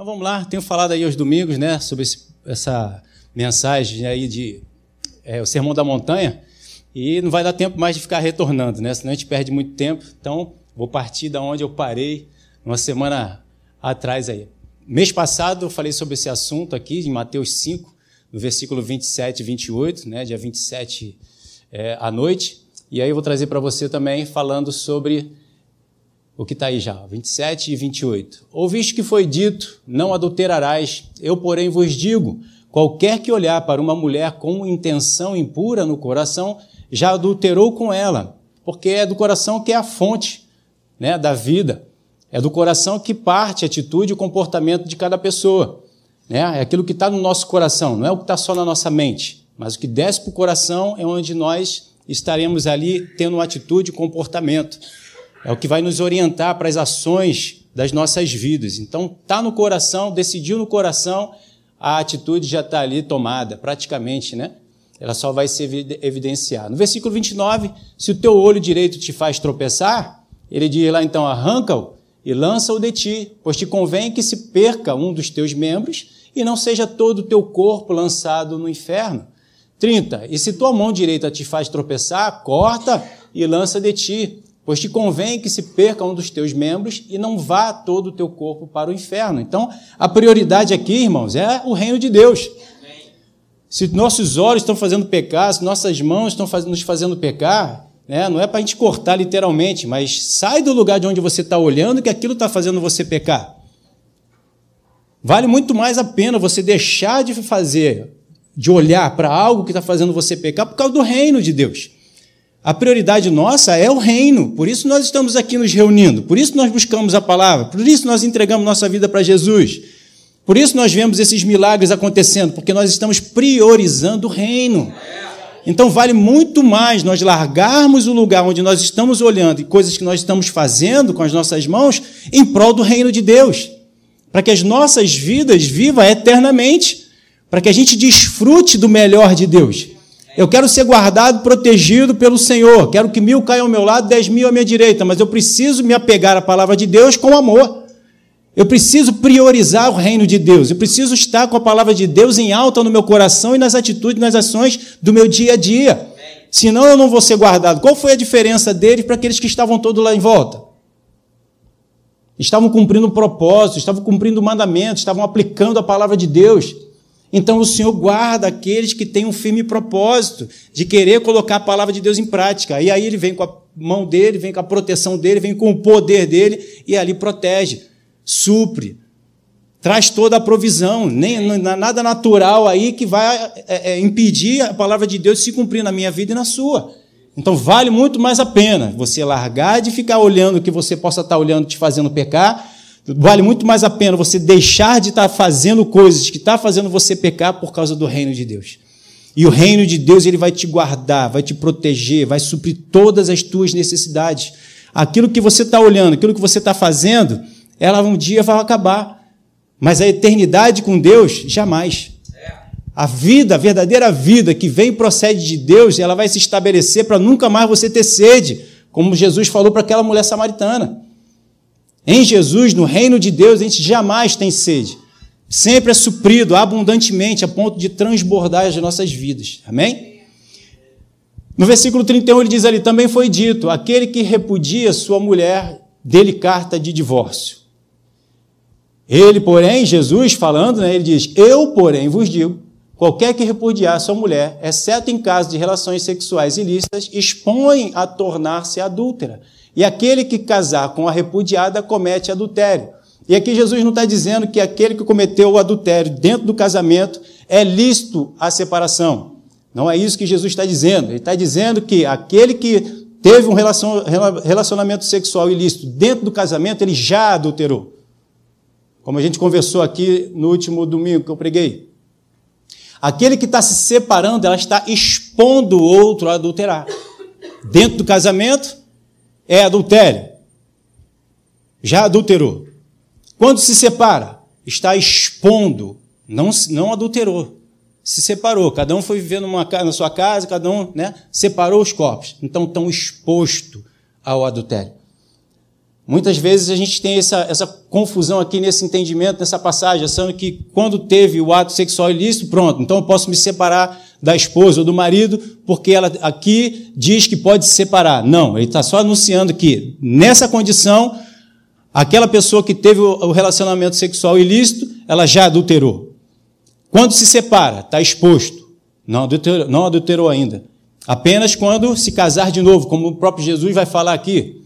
Então vamos lá, tenho falado aí aos domingos, né, sobre esse, essa mensagem aí de é, o Sermão da Montanha, e não vai dar tempo mais de ficar retornando, né, senão a gente perde muito tempo. Então vou partir da onde eu parei uma semana atrás aí. Mês passado eu falei sobre esse assunto aqui, em Mateus 5, no versículo 27 e 28, né, dia 27 é, à noite, e aí eu vou trazer para você também falando sobre o que está aí já, 27 e 28. Ouviste que foi dito: Não adulterarás. Eu, porém, vos digo: qualquer que olhar para uma mulher com intenção impura no coração, já adulterou com ela, porque é do coração que é a fonte né, da vida. É do coração que parte a atitude e o comportamento de cada pessoa. Né? É aquilo que está no nosso coração, não é o que está só na nossa mente, mas o que desce para o coração é onde nós estaremos ali tendo atitude e comportamento. É o que vai nos orientar para as ações das nossas vidas. Então, está no coração, decidiu no coração, a atitude já está ali tomada, praticamente, né? Ela só vai se evidenciar. No versículo 29, se o teu olho direito te faz tropeçar, ele diz lá então: arranca-o e lança-o de ti, pois te convém que se perca um dos teus membros e não seja todo o teu corpo lançado no inferno. 30. E se tua mão direita te faz tropeçar, corta e lança de ti, pois te convém que se perca um dos teus membros e não vá todo o teu corpo para o inferno. Então, a prioridade aqui, irmãos, é o reino de Deus. Se nossos olhos estão fazendo pecar, se nossas mãos estão nos fazendo pecar, né, não é para a gente cortar literalmente, mas sai do lugar de onde você está olhando que aquilo está fazendo você pecar. Vale muito mais a pena você deixar de fazer de olhar para algo que está fazendo você pecar por causa do reino de Deus. A prioridade nossa é o reino, por isso nós estamos aqui nos reunindo, por isso nós buscamos a palavra, por isso nós entregamos nossa vida para Jesus, por isso nós vemos esses milagres acontecendo, porque nós estamos priorizando o reino. Então vale muito mais nós largarmos o lugar onde nós estamos olhando e coisas que nós estamos fazendo com as nossas mãos em prol do reino de Deus, para que as nossas vidas vivam eternamente. Para que a gente desfrute do melhor de Deus. Eu quero ser guardado, protegido pelo Senhor. Quero que mil caiam ao meu lado, dez mil à minha direita, mas eu preciso me apegar à palavra de Deus com amor. Eu preciso priorizar o reino de Deus. Eu preciso estar com a palavra de Deus em alta no meu coração e nas atitudes, nas ações do meu dia a dia. Senão eu não vou ser guardado. Qual foi a diferença deles para aqueles que estavam todos lá em volta? Estavam cumprindo o propósito, estavam cumprindo o mandamento, estavam aplicando a palavra de Deus. Então o Senhor guarda aqueles que têm um firme propósito de querer colocar a palavra de Deus em prática. E aí ele vem com a mão dele, vem com a proteção dele, vem com o poder dele e ali protege, supre, traz toda a provisão. Nem nada natural aí que vai é, é, impedir a palavra de Deus de se cumprir na minha vida e na sua. Então vale muito mais a pena você largar de ficar olhando o que você possa estar olhando te fazendo pecar Vale muito mais a pena você deixar de estar fazendo coisas que está fazendo você pecar por causa do reino de Deus. E o reino de Deus ele vai te guardar, vai te proteger, vai suprir todas as tuas necessidades. Aquilo que você está olhando, aquilo que você está fazendo, ela um dia vai acabar. Mas a eternidade com Deus, jamais. A vida, a verdadeira vida que vem e procede de Deus, ela vai se estabelecer para nunca mais você ter sede, como Jesus falou para aquela mulher samaritana. Em Jesus, no reino de Deus, a gente jamais tem sede. Sempre é suprido abundantemente a ponto de transbordar as nossas vidas. Amém? No versículo 31 ele diz ali: também foi dito: aquele que repudia sua mulher, dele carta de divórcio. Ele, porém, Jesus falando, né, ele diz: Eu, porém, vos digo: qualquer que repudiar sua mulher, exceto em caso de relações sexuais ilícitas, expõe a tornar-se adúltera. E aquele que casar com a repudiada comete adultério. E aqui Jesus não está dizendo que aquele que cometeu o adultério dentro do casamento é lícito a separação. Não é isso que Jesus está dizendo. Ele está dizendo que aquele que teve um relacionamento sexual ilícito dentro do casamento, ele já adulterou. Como a gente conversou aqui no último domingo que eu preguei. Aquele que está se separando, ela está expondo o outro a adulterar. Dentro do casamento, é adultério. Já adulterou. Quando se separa, está expondo, não, não adulterou. Se separou, cada um foi viver numa, na sua casa, cada um né, separou os corpos. Então estão expostos ao adultério. Muitas vezes a gente tem essa, essa confusão aqui nesse entendimento, nessa passagem, achando que quando teve o ato sexual ilícito, pronto, então eu posso me separar da esposa ou do marido, porque ela aqui diz que pode se separar. Não, ele está só anunciando que nessa condição, aquela pessoa que teve o relacionamento sexual ilícito, ela já adulterou. Quando se separa, está exposto. Não adulterou, não adulterou ainda. Apenas quando se casar de novo, como o próprio Jesus vai falar aqui.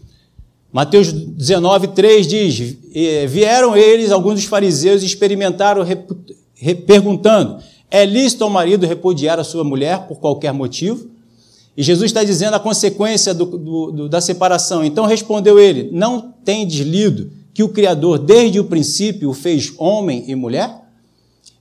Mateus 19, 3 diz: Vieram eles, alguns dos fariseus, e experimentaram, perguntando: É lícito ao marido repudiar a sua mulher por qualquer motivo? E Jesus está dizendo a consequência do, do, do, da separação. Então respondeu ele: Não tendes lido que o Criador, desde o princípio, o fez homem e mulher?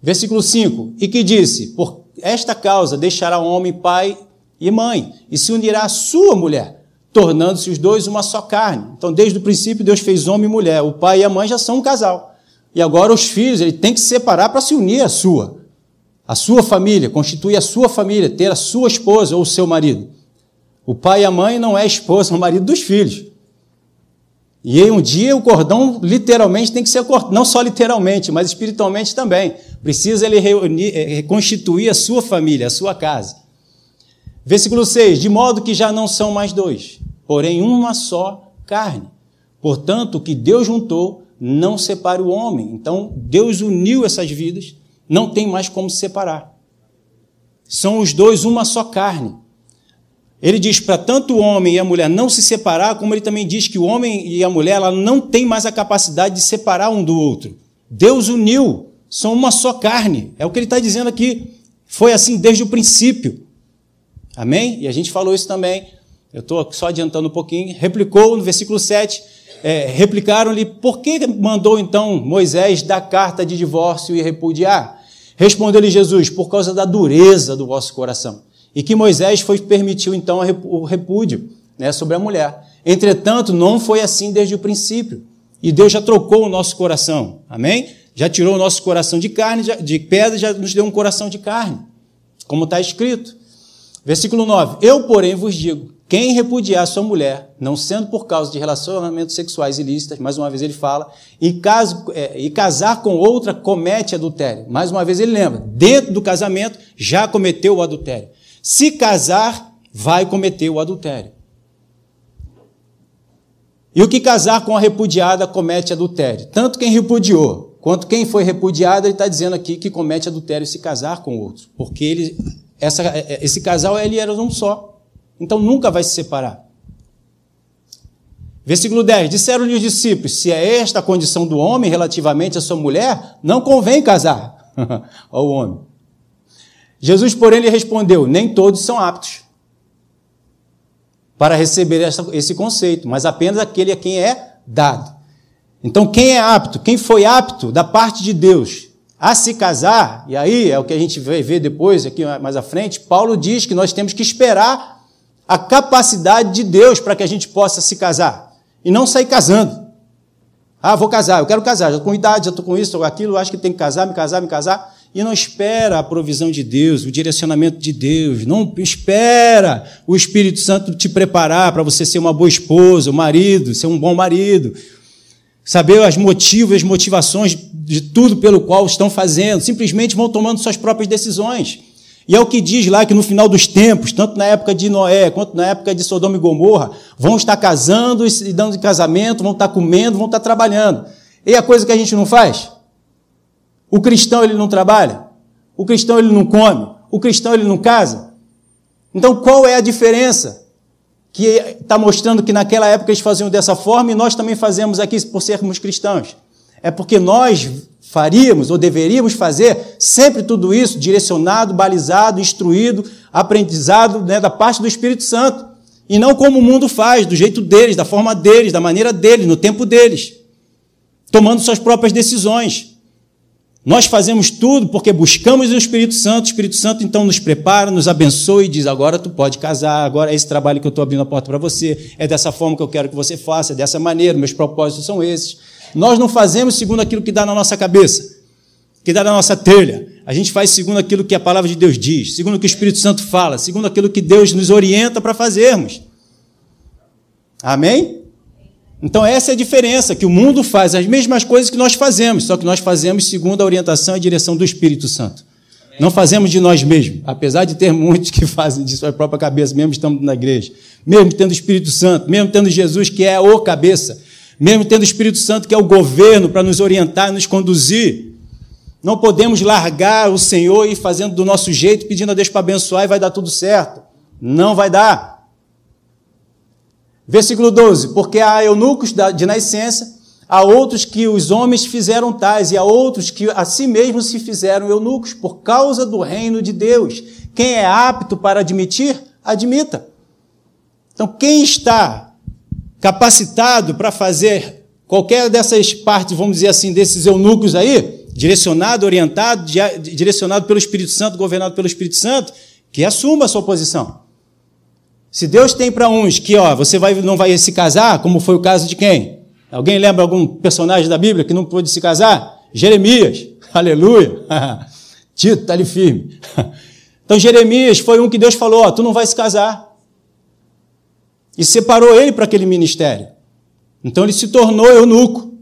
Versículo 5: E que disse: Por esta causa deixará o homem pai e mãe, e se unirá à sua mulher tornando-se os dois uma só carne. Então, desde o princípio, Deus fez homem e mulher. O pai e a mãe já são um casal. E agora os filhos, ele tem que se separar para se unir à sua. A sua família, constituir a sua família, ter a sua esposa ou o seu marido. O pai e a mãe não é esposa, é o marido dos filhos. E um dia o cordão literalmente tem que ser cortado, não só literalmente, mas espiritualmente também. Precisa ele reunir, eh, reconstituir a sua família, a sua casa. Versículo 6: De modo que já não são mais dois, porém uma só carne. Portanto, o que Deus juntou, não separe o homem. Então, Deus uniu essas vidas, não tem mais como separar. São os dois uma só carne. Ele diz para tanto o homem e a mulher não se separar, como ele também diz que o homem e a mulher ela não têm mais a capacidade de separar um do outro. Deus uniu, são uma só carne. É o que ele está dizendo aqui. Foi assim desde o princípio. Amém? E a gente falou isso também. Eu estou só adiantando um pouquinho. Replicou no versículo 7. É, replicaram-lhe: Por que mandou então Moisés dar carta de divórcio e repudiar? Respondeu-lhe Jesus: Por causa da dureza do vosso coração. E que Moisés foi, permitiu então o repúdio né, sobre a mulher. Entretanto, não foi assim desde o princípio. E Deus já trocou o nosso coração. Amém? Já tirou o nosso coração de carne, de pedra, já nos deu um coração de carne. Como está escrito. Versículo 9: Eu, porém, vos digo: quem repudiar sua mulher, não sendo por causa de relacionamentos sexuais ilícitos, mais uma vez ele fala, e, caso, é, e casar com outra, comete adultério. Mais uma vez ele lembra: dentro do casamento já cometeu o adultério. Se casar, vai cometer o adultério. E o que casar com a repudiada comete adultério. Tanto quem repudiou quanto quem foi repudiado, ele está dizendo aqui que comete adultério se casar com outro, porque ele essa, é, é, esse casal ele era um só. Então nunca vai se separar. Versículo 10: Disseram-lhe os discípulos: Se é esta a condição do homem relativamente à sua mulher, não convém casar ao homem. Jesus, porém, lhe respondeu: Nem todos são aptos para receber essa, esse conceito, mas apenas aquele a quem é dado. Então, quem é apto? Quem foi apto da parte de Deus a se casar, e aí é o que a gente vai ver depois, aqui mais à frente, Paulo diz que nós temos que esperar a capacidade de Deus para que a gente possa se casar e não sair casando. Ah, vou casar, eu quero casar, já estou com idade, já estou com isso, com aquilo, acho que tem que casar, me casar, me casar. E não espera a provisão de Deus, o direcionamento de Deus. Não espera o Espírito Santo te preparar para você ser uma boa esposa, um marido, ser um bom marido, saber as motivos, as motivações de tudo pelo qual estão fazendo, simplesmente vão tomando suas próprias decisões. E é o que diz lá que no final dos tempos, tanto na época de Noé quanto na época de Sodoma e Gomorra, vão estar casando e dando de casamento, vão estar comendo, vão estar trabalhando. E a coisa que a gente não faz? O cristão ele não trabalha, o cristão ele não come, o cristão ele não casa. Então qual é a diferença? que está mostrando que naquela época eles faziam dessa forma e nós também fazemos aqui por sermos cristãos. É porque nós faríamos ou deveríamos fazer sempre tudo isso direcionado, balizado, instruído, aprendizado né, da parte do Espírito Santo. E não como o mundo faz, do jeito deles, da forma deles, da maneira deles, no tempo deles, tomando suas próprias decisões. Nós fazemos tudo porque buscamos o Espírito Santo, o Espírito Santo então nos prepara, nos abençoa e diz: agora tu pode casar, agora é esse trabalho que eu estou abrindo a porta para você, é dessa forma que eu quero que você faça, é dessa maneira, meus propósitos são esses. Nós não fazemos segundo aquilo que dá na nossa cabeça, que dá na nossa telha. A gente faz segundo aquilo que a palavra de Deus diz, segundo o que o Espírito Santo fala, segundo aquilo que Deus nos orienta para fazermos. Amém? Então, essa é a diferença, que o mundo faz as mesmas coisas que nós fazemos, só que nós fazemos segundo a orientação e a direção do Espírito Santo. Amém. Não fazemos de nós mesmos, apesar de ter muitos que fazem de sua própria cabeça, mesmo estando na igreja, mesmo tendo o Espírito Santo, mesmo tendo Jesus, que é o cabeça, mesmo tendo o Espírito Santo, que é o governo para nos orientar, nos conduzir. Não podemos largar o Senhor e ir fazendo do nosso jeito, pedindo a Deus para abençoar e vai dar tudo certo. Não vai dar. Versículo 12: Porque há eunucos de nascença, há outros que os homens fizeram tais, e há outros que a si mesmos se fizeram eunucos, por causa do reino de Deus. Quem é apto para admitir, admita. Então, quem está capacitado para fazer qualquer dessas partes, vamos dizer assim, desses eunucos aí, direcionado, orientado, direcionado pelo Espírito Santo, governado pelo Espírito Santo, que assuma a sua posição. Se Deus tem para uns que, ó, você vai, não vai se casar, como foi o caso de quem? Alguém lembra algum personagem da Bíblia que não pôde se casar? Jeremias. Aleluia. Tito está ali firme. Então Jeremias foi um que Deus falou, ó, tu não vai se casar. E separou ele para aquele ministério. Então ele se tornou eunuco.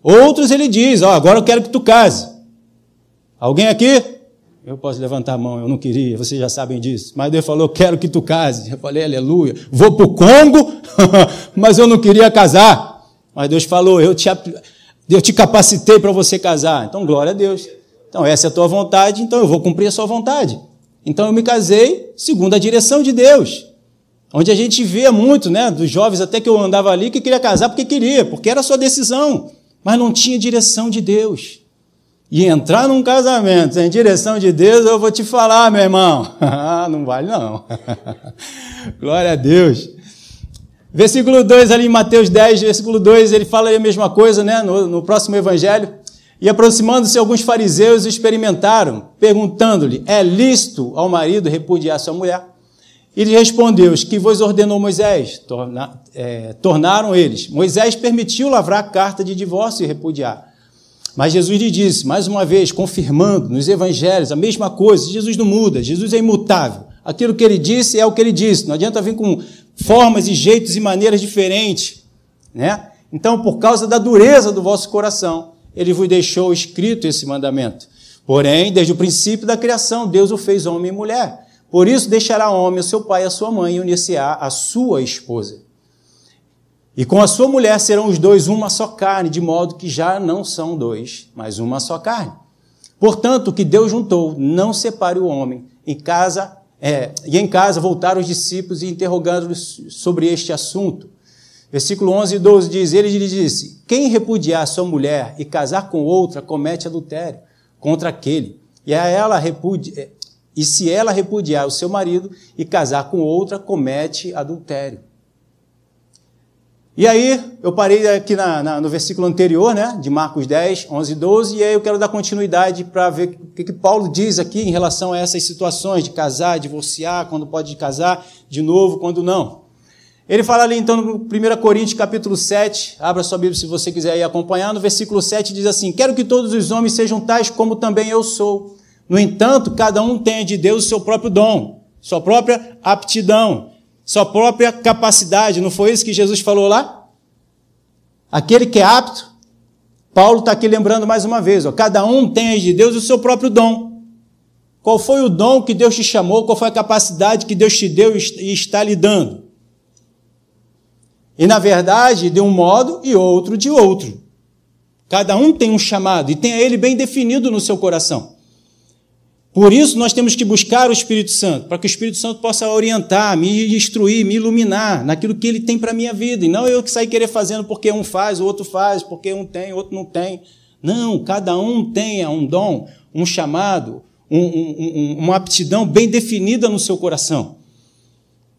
Outros ele diz, ó, agora eu quero que tu case. Alguém aqui? Eu posso levantar a mão, eu não queria, vocês já sabem disso. Mas Deus falou, quero que tu case. Eu falei, aleluia. Vou para o Congo, mas eu não queria casar. Mas Deus falou, eu te, eu te capacitei para você casar. Então, glória a Deus. Então, essa é a tua vontade, então eu vou cumprir a sua vontade. Então, eu me casei segundo a direção de Deus. Onde a gente vê muito, né, dos jovens até que eu andava ali, que queria casar porque queria, porque era a sua decisão. Mas não tinha direção de Deus e entrar num casamento em direção de Deus, eu vou te falar, meu irmão. não vale, não. Glória a Deus. Versículo 2, ali em Mateus 10, versículo 2, ele fala a mesma coisa, né? No, no próximo evangelho. E aproximando-se, alguns fariseus experimentaram, perguntando-lhe: É lícito ao marido repudiar sua mulher? Ele respondeu: Os que vos ordenou Moisés? Torna, é, tornaram eles. Moisés permitiu lavrar a carta de divórcio e repudiar. Mas Jesus lhe disse, mais uma vez, confirmando nos evangelhos a mesma coisa: Jesus não muda, Jesus é imutável. Aquilo que ele disse é o que ele disse. Não adianta vir com formas e jeitos e maneiras diferentes. Né? Então, por causa da dureza do vosso coração, ele vos deixou escrito esse mandamento. Porém, desde o princípio da criação, Deus o fez homem e mulher. Por isso deixará homem o seu pai e a sua mãe e unir-se-á a sua esposa. E com a sua mulher serão os dois uma só carne, de modo que já não são dois, mas uma só carne. Portanto, o que Deus juntou, não separe o homem. Em casa, é, e em casa voltaram os discípulos e interrogando-os sobre este assunto. Versículo 11 e 12 diz: Ele lhe disse: Quem repudiar sua mulher e casar com outra comete adultério contra aquele. E a ela repudi e se ela repudiar o seu marido e casar com outra, comete adultério. E aí, eu parei aqui na, na, no versículo anterior, né, de Marcos 10, 11 e 12, e aí eu quero dar continuidade para ver o que, que Paulo diz aqui em relação a essas situações de casar, divorciar, quando pode casar de novo, quando não. Ele fala ali então no 1 Coríntios capítulo 7, abra sua Bíblia se você quiser ir acompanhar, no versículo 7 diz assim: Quero que todos os homens sejam tais como também eu sou. No entanto, cada um tem de Deus o seu próprio dom, sua própria aptidão sua própria capacidade. Não foi isso que Jesus falou lá? Aquele que é apto, Paulo está aqui lembrando mais uma vez: ó, cada um tem de Deus o seu próprio dom. Qual foi o dom que Deus te chamou? Qual foi a capacidade que Deus te deu e está lhe dando? E na verdade, de um modo e outro de outro. Cada um tem um chamado e tem ele bem definido no seu coração. Por isso, nós temos que buscar o Espírito Santo, para que o Espírito Santo possa orientar, me instruir, me iluminar naquilo que ele tem para a minha vida. E não eu que sair querer fazendo porque um faz, o outro faz, porque um tem, o outro não tem. Não, cada um tenha um dom, um chamado, um, um, uma aptidão bem definida no seu coração.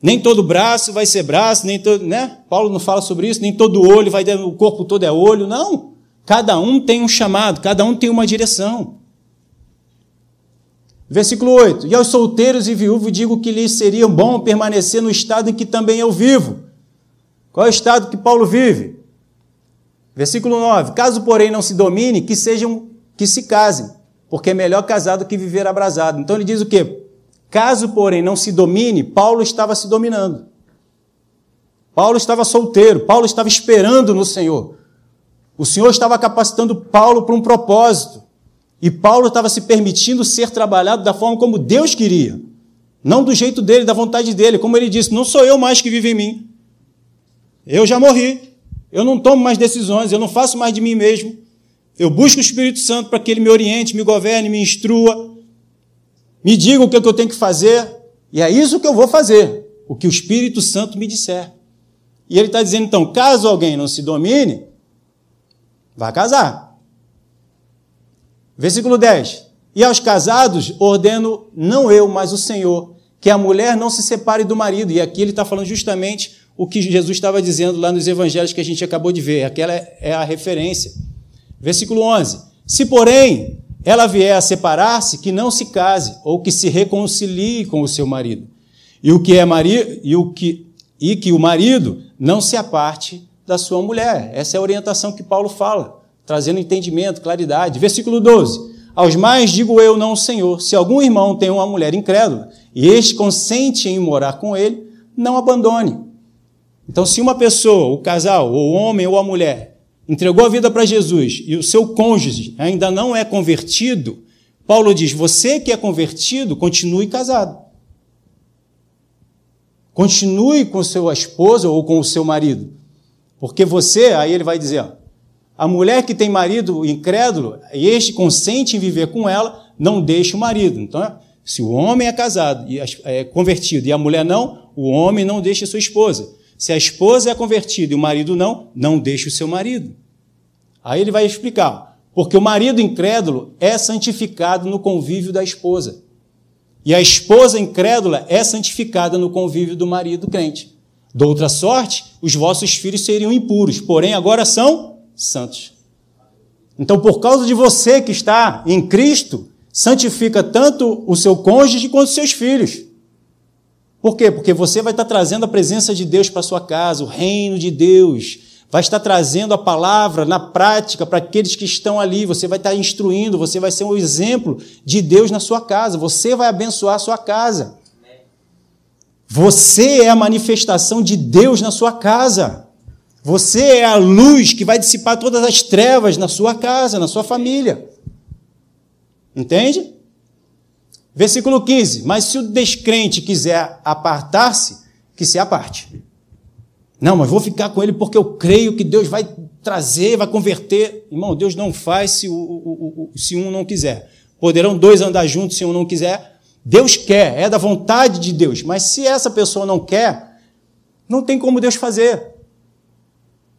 Nem todo braço vai ser braço, nem todo, né? Paulo não fala sobre isso, nem todo olho vai, o corpo todo é olho, não. Cada um tem um chamado, cada um tem uma direção. Versículo 8: E aos solteiros e viúvos digo que lhes seria bom permanecer no estado em que também eu vivo. Qual é o estado que Paulo vive? Versículo 9: Caso, porém, não se domine, que sejam que se casem, porque é melhor casado que viver abrasado. Então ele diz o quê? Caso, porém, não se domine, Paulo estava se dominando. Paulo estava solteiro, Paulo estava esperando no Senhor. O Senhor estava capacitando Paulo para um propósito. E Paulo estava se permitindo ser trabalhado da forma como Deus queria. Não do jeito dele, da vontade dele. Como ele disse: Não sou eu mais que vivo em mim. Eu já morri. Eu não tomo mais decisões. Eu não faço mais de mim mesmo. Eu busco o Espírito Santo para que ele me oriente, me governe, me instrua, me diga o que eu tenho que fazer. E é isso que eu vou fazer. O que o Espírito Santo me disser. E ele está dizendo, então, caso alguém não se domine, Vai casar. Versículo 10. E aos casados ordeno, não eu, mas o Senhor, que a mulher não se separe do marido. E aqui ele está falando justamente o que Jesus estava dizendo lá nos evangelhos que a gente acabou de ver. Aquela é a referência. Versículo 11. Se, porém, ela vier a separar-se, que não se case, ou que se reconcilie com o seu marido. E o que é marido, e o que e que o marido não se aparte da sua mulher. Essa é a orientação que Paulo fala, trazendo entendimento, claridade. Versículo 12. Aos mais digo eu, não Senhor, se algum irmão tem uma mulher incrédula e este consente em morar com ele, não abandone. Então, se uma pessoa, o casal, o homem ou a mulher, entregou a vida para Jesus e o seu cônjuge ainda não é convertido, Paulo diz: você que é convertido, continue casado. Continue com sua esposa ou com o seu marido. Porque você, aí ele vai dizer, ó, a mulher que tem marido incrédulo, e este consente em viver com ela, não deixa o marido. Então, se o homem é casado e é convertido e a mulher não, o homem não deixa sua esposa. Se a esposa é convertida e o marido não, não deixa o seu marido. Aí ele vai explicar. Porque o marido incrédulo é santificado no convívio da esposa. E a esposa incrédula é santificada no convívio do marido crente. De outra sorte, os vossos filhos seriam impuros, porém agora são santos. Então, por causa de você que está em Cristo, santifica tanto o seu cônjuge quanto os seus filhos. Por quê? Porque você vai estar trazendo a presença de Deus para sua casa, o reino de Deus. Vai estar trazendo a palavra na prática para aqueles que estão ali. Você vai estar instruindo, você vai ser um exemplo de Deus na sua casa. Você vai abençoar a sua casa. Você é a manifestação de Deus na sua casa. Você é a luz que vai dissipar todas as trevas na sua casa, na sua família. Entende? Versículo 15. Mas se o descrente quiser apartar-se, que se aparte. Não, mas vou ficar com ele porque eu creio que Deus vai trazer, vai converter. Irmão, Deus não faz se, o, o, o, se um não quiser. Poderão dois andar juntos se um não quiser? Deus quer, é da vontade de Deus, mas se essa pessoa não quer, não tem como Deus fazer.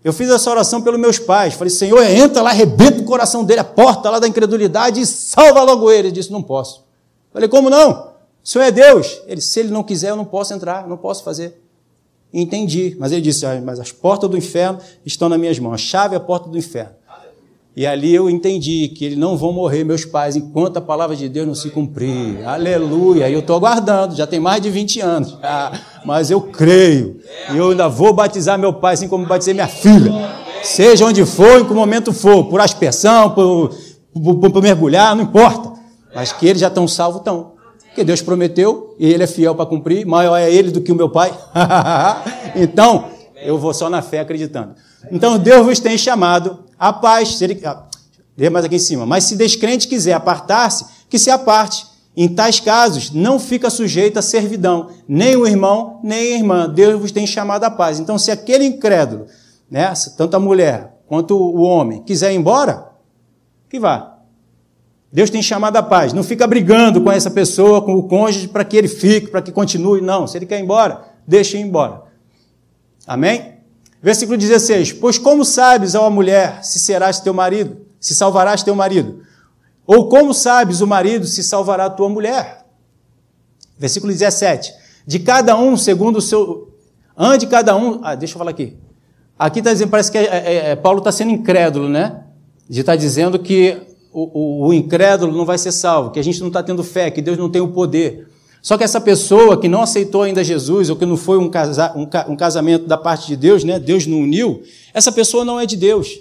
Eu fiz essa oração pelos meus pais. Falei, Senhor, entra lá, arrebenta o coração dele, a porta lá da incredulidade e salva logo ele. Ele disse, não posso. Falei, como não? O Senhor é Deus. Ele, se ele não quiser, eu não posso entrar, não posso fazer. Entendi. Mas ele disse, mas as portas do inferno estão nas minhas mãos. A chave é a porta do inferno. E ali eu entendi que eles não vão morrer, meus pais, enquanto a palavra de Deus não se cumprir. Aleluia. E eu estou aguardando, já tem mais de 20 anos. Ah, mas eu creio. E eu ainda vou batizar meu pai, assim como batizei minha filha. Seja onde for, em que momento for, por aspersão, por, por, por mergulhar, não importa. Mas que eles já estão salvos, estão. Porque Deus prometeu e Ele é fiel para cumprir. Maior é Ele do que o meu pai. então, eu vou só na fé acreditando. Então, Deus vos tem chamado a paz. Se ele, lê mais aqui em cima. Mas se descrente quiser apartar-se, que se aparte. Em tais casos, não fica sujeito à servidão, nem o irmão, nem a irmã. Deus vos tem chamado a paz. Então, se aquele incrédulo, né, tanto a mulher quanto o homem, quiser ir embora, que vá. Deus tem chamado a paz. Não fica brigando com essa pessoa, com o cônjuge, para que ele fique, para que continue. Não. Se ele quer ir embora, deixe ir embora. Amém? Versículo 16: Pois como sabes, ó mulher, se serás teu marido, se salvarás teu marido? Ou como sabes o marido se salvará tua mulher? Versículo 17: De cada um segundo o seu. Ande cada um. Ah, deixa eu falar aqui. Aqui está dizendo, parece que é, é, é, Paulo está sendo incrédulo, né? De estar tá dizendo que o, o, o incrédulo não vai ser salvo, que a gente não está tendo fé, que Deus não tem o poder. Só que essa pessoa que não aceitou ainda Jesus, ou que não foi um, casa, um, casamento da parte de Deus, né? Deus não uniu, essa pessoa não é de Deus.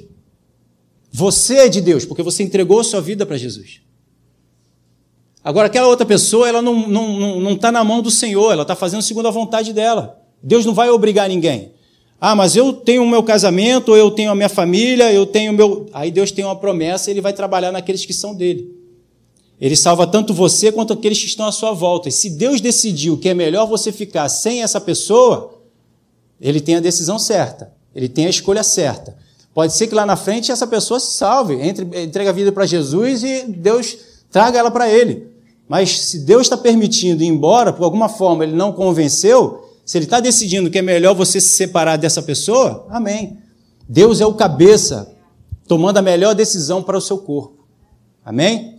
Você é de Deus, porque você entregou sua vida para Jesus. Agora, aquela outra pessoa, ela não está não, não, não tá na mão do Senhor, ela está fazendo segundo a vontade dela. Deus não vai obrigar ninguém. Ah, mas eu tenho o meu casamento, eu tenho a minha família, eu tenho o meu. Aí Deus tem uma promessa ele vai trabalhar naqueles que são dele. Ele salva tanto você quanto aqueles que estão à sua volta. E se Deus decidiu que é melhor você ficar sem essa pessoa, ele tem a decisão certa, ele tem a escolha certa. Pode ser que lá na frente essa pessoa se salve, entre, entregue a vida para Jesus e Deus traga ela para ele. Mas se Deus está permitindo ir embora, por alguma forma ele não convenceu, se ele está decidindo que é melhor você se separar dessa pessoa, amém. Deus é o cabeça, tomando a melhor decisão para o seu corpo. Amém?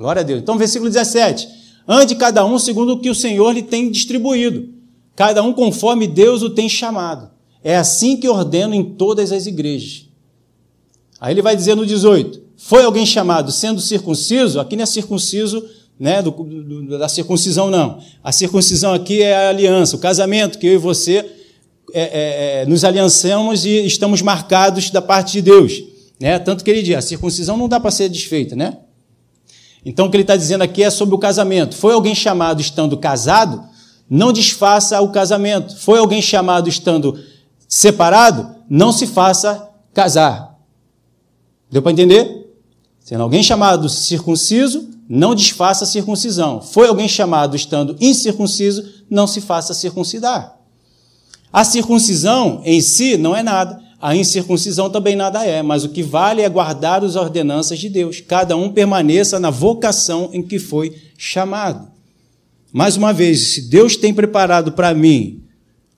Glória a Deus. Então, versículo 17. Ande cada um segundo o que o Senhor lhe tem distribuído, cada um conforme Deus o tem chamado. É assim que ordeno em todas as igrejas. Aí ele vai dizer no 18: Foi alguém chamado sendo circunciso? Aqui não é circunciso né, do, do, da circuncisão, não. A circuncisão aqui é a aliança, o casamento que eu e você é, é, é, nos aliançamos e estamos marcados da parte de Deus. Né? Tanto que ele diz: a circuncisão não dá para ser desfeita, né? Então o que ele está dizendo aqui é sobre o casamento. Foi alguém chamado estando casado? Não desfaça o casamento. Foi alguém chamado estando separado? Não se faça casar. Deu para entender? Sendo alguém chamado circunciso, não desfaça a circuncisão. Foi alguém chamado estando incircunciso, não se faça circuncidar. A circuncisão em si não é nada, a incircuncisão também nada é, mas o que vale é guardar as ordenanças de Deus. Cada um permaneça na vocação em que foi chamado. Mais uma vez, se Deus tem preparado para mim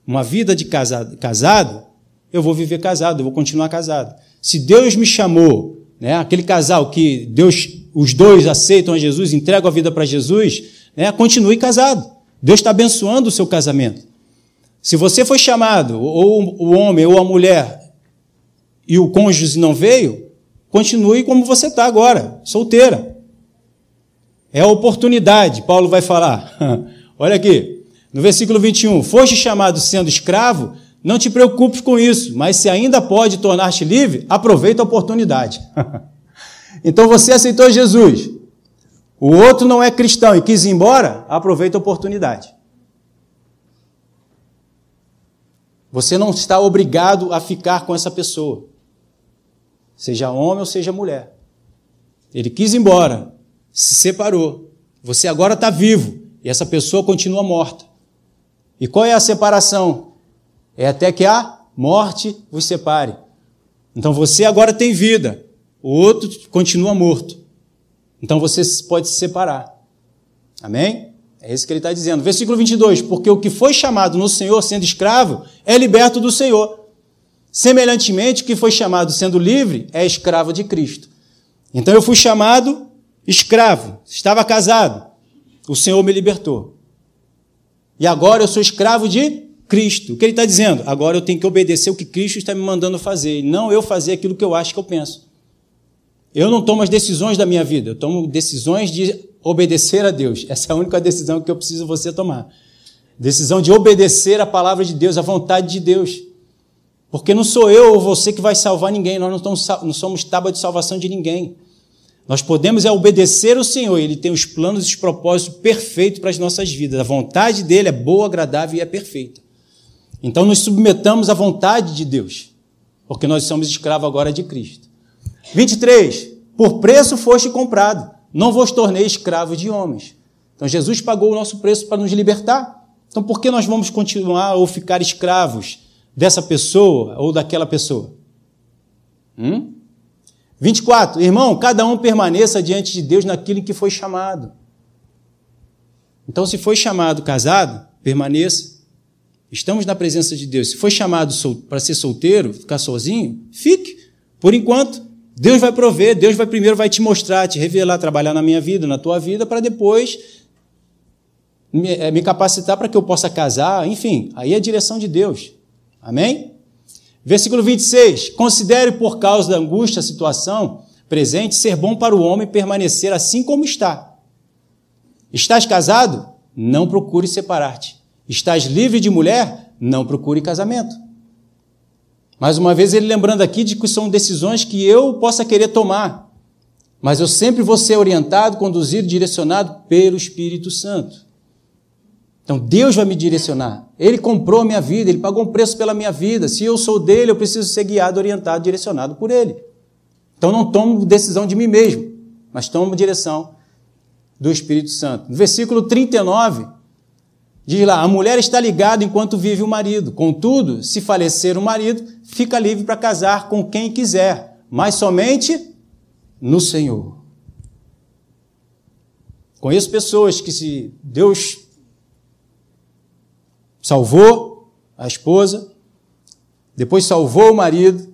uma vida de casado, casado, eu vou viver casado, eu vou continuar casado. Se Deus me chamou, né, aquele casal que Deus os dois aceitam a Jesus, entregam a vida para Jesus, né, continue casado. Deus está abençoando o seu casamento. Se você foi chamado, ou o homem ou a mulher, e o cônjuge não veio, continue como você está agora, solteira. É a oportunidade, Paulo vai falar. Olha aqui, no versículo 21, foste chamado sendo escravo, não te preocupes com isso, mas se ainda pode tornar-te livre, aproveita a oportunidade. Então você aceitou Jesus. O outro não é cristão e quis ir embora, aproveita a oportunidade. Você não está obrigado a ficar com essa pessoa, seja homem ou seja mulher. Ele quis ir embora, se separou. Você agora está vivo e essa pessoa continua morta. E qual é a separação? É até que a morte vos separe. Então você agora tem vida, o outro continua morto. Então você pode se separar. Amém? É isso que ele está dizendo. Versículo 22. Porque o que foi chamado no Senhor sendo escravo é liberto do Senhor. Semelhantemente, que foi chamado sendo livre é escravo de Cristo. Então eu fui chamado escravo, estava casado. O Senhor me libertou. E agora eu sou escravo de Cristo. O que ele está dizendo? Agora eu tenho que obedecer o que Cristo está me mandando fazer, e não eu fazer aquilo que eu acho que eu penso. Eu não tomo as decisões da minha vida, eu tomo decisões de obedecer a Deus. Essa é a única decisão que eu preciso você tomar. Decisão de obedecer a palavra de Deus, a vontade de Deus. Porque não sou eu ou você que vai salvar ninguém, nós não, somos tábua de salvação de ninguém. Nós podemos é obedecer o Senhor, Ele tem os planos e os propósitos perfeitos para as nossas vidas. A vontade dele é boa, agradável e é perfeita. Então nos submetamos à vontade de Deus, porque nós somos escravos agora de Cristo. 23. Por preço foste comprado, não vos tornei escravos de homens. Então Jesus pagou o nosso preço para nos libertar. Então por que nós vamos continuar ou ficar escravos dessa pessoa ou daquela pessoa? Hum? 24. Irmão, cada um permaneça diante de Deus naquilo em que foi chamado. Então, se foi chamado casado, permaneça. Estamos na presença de Deus. Se foi chamado para ser solteiro, ficar sozinho, fique. Por enquanto. Deus vai prover, Deus vai primeiro vai te mostrar, te revelar, trabalhar na minha vida, na tua vida, para depois me, é, me capacitar para que eu possa casar, enfim, aí é a direção de Deus. Amém? Versículo 26. Considere por causa da angústia a situação presente ser bom para o homem permanecer assim como está. Estás casado? Não procure separar-te. Estás livre de mulher? Não procure casamento. Mais uma vez, ele lembrando aqui de que são decisões que eu possa querer tomar, mas eu sempre vou ser orientado, conduzido, direcionado pelo Espírito Santo. Então Deus vai me direcionar. Ele comprou a minha vida, ele pagou um preço pela minha vida. Se eu sou dele, eu preciso ser guiado, orientado, direcionado por ele. Então não tomo decisão de mim mesmo, mas tomo direção do Espírito Santo. No versículo 39, diz lá: A mulher está ligada enquanto vive o marido. Contudo, se falecer o marido, fica livre para casar com quem quiser, mas somente no Senhor. Conheço pessoas que, se Deus salvou a esposa, depois salvou o marido,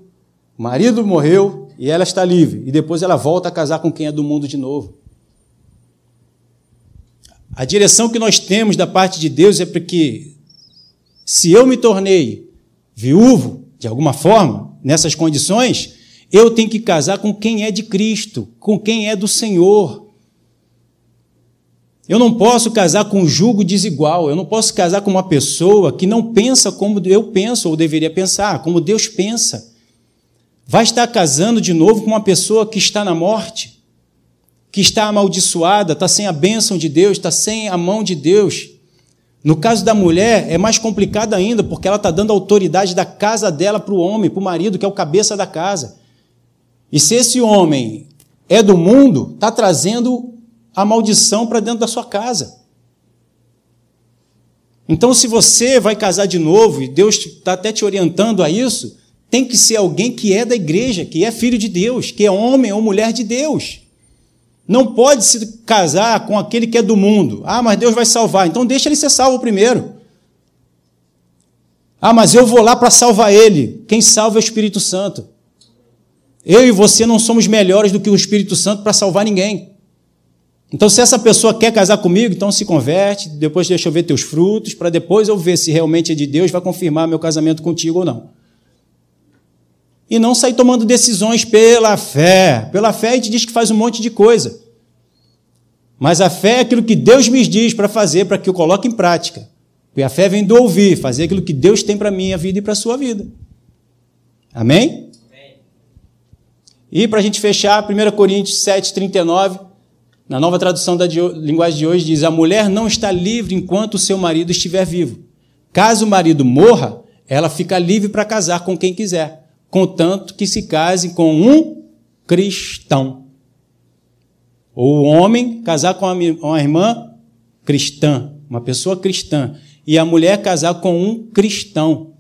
o marido morreu e ela está livre, e depois ela volta a casar com quem é do mundo de novo. A direção que nós temos da parte de Deus é porque, se eu me tornei viúvo, de alguma forma, nessas condições, eu tenho que casar com quem é de Cristo, com quem é do Senhor. Eu não posso casar com um jugo desigual, eu não posso casar com uma pessoa que não pensa como eu penso ou deveria pensar, como Deus pensa. Vai estar casando de novo com uma pessoa que está na morte, que está amaldiçoada, está sem a bênção de Deus, está sem a mão de Deus. No caso da mulher, é mais complicado ainda, porque ela está dando autoridade da casa dela para o homem, para o marido, que é o cabeça da casa. E se esse homem é do mundo, está trazendo a maldição para dentro da sua casa. Então, se você vai casar de novo e Deus está até te orientando a isso, tem que ser alguém que é da igreja, que é filho de Deus, que é homem ou mulher de Deus. Não pode se casar com aquele que é do mundo. Ah, mas Deus vai salvar. Então deixa ele ser salvo primeiro. Ah, mas eu vou lá para salvar ele. Quem salva é o Espírito Santo. Eu e você não somos melhores do que o Espírito Santo para salvar ninguém. Então, se essa pessoa quer casar comigo, então se converte, depois deixa eu ver teus frutos, para depois eu ver se realmente é de Deus, vai confirmar meu casamento contigo ou não. E não sair tomando decisões pela fé. Pela fé a gente diz que faz um monte de coisa. Mas a fé é aquilo que Deus me diz para fazer, para que eu coloque em prática. Porque a fé vem do ouvir, fazer aquilo que Deus tem para a minha vida e para a sua vida. Amém? Amém. E para a gente fechar, 1 Coríntios 7, 39. Na nova tradução da linguagem de hoje diz: A mulher não está livre enquanto o seu marido estiver vivo. Caso o marido morra, ela fica livre para casar com quem quiser, contanto que se case com um cristão. Ou o homem casar com uma irmã cristã, uma pessoa cristã, e a mulher casar com um cristão.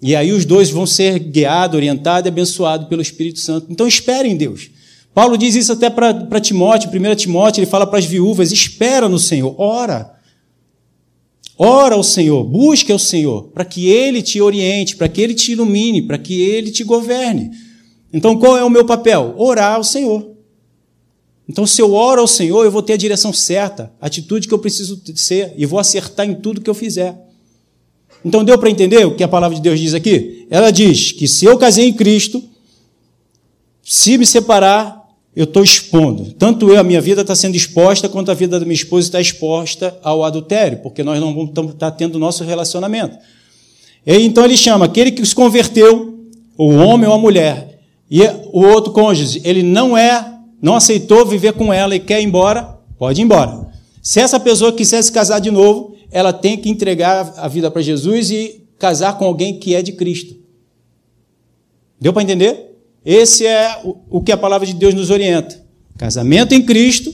E aí os dois vão ser guiados, orientados e abençoados pelo Espírito Santo. Então esperem Deus. Paulo diz isso até para Timóteo, 1 Timóteo, ele fala para as viúvas: espera no Senhor, ora. Ora ao Senhor, busque ao Senhor, para que Ele te oriente, para que Ele te ilumine, para que Ele te governe. Então, qual é o meu papel? Orar ao Senhor. Então, se eu oro ao Senhor, eu vou ter a direção certa, a atitude que eu preciso ser, e vou acertar em tudo que eu fizer. Então, deu para entender o que a palavra de Deus diz aqui? Ela diz que se eu casei em Cristo, se me separar, eu estou expondo. Tanto eu, a minha vida está sendo exposta, quanto a vida da minha esposa está exposta ao adultério, porque nós não vamos estar tá tendo nosso relacionamento. E então ele chama aquele que se converteu, o homem ou a mulher, e o outro cônjuge, ele não é, não aceitou viver com ela e quer ir embora, pode ir embora. Se essa pessoa quiser se casar de novo, ela tem que entregar a vida para Jesus e casar com alguém que é de Cristo. Deu para entender? Esse é o que a palavra de Deus nos orienta. Casamento em Cristo,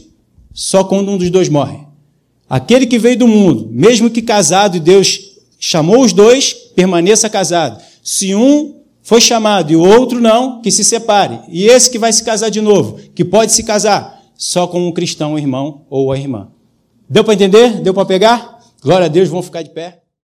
só quando um dos dois morre. Aquele que veio do mundo, mesmo que casado e Deus chamou os dois, permaneça casado. Se um foi chamado e o outro não, que se separe. E esse que vai se casar de novo, que pode se casar só com um cristão, irmão ou a irmã. Deu para entender? Deu para pegar? Glória a Deus, vamos ficar de pé.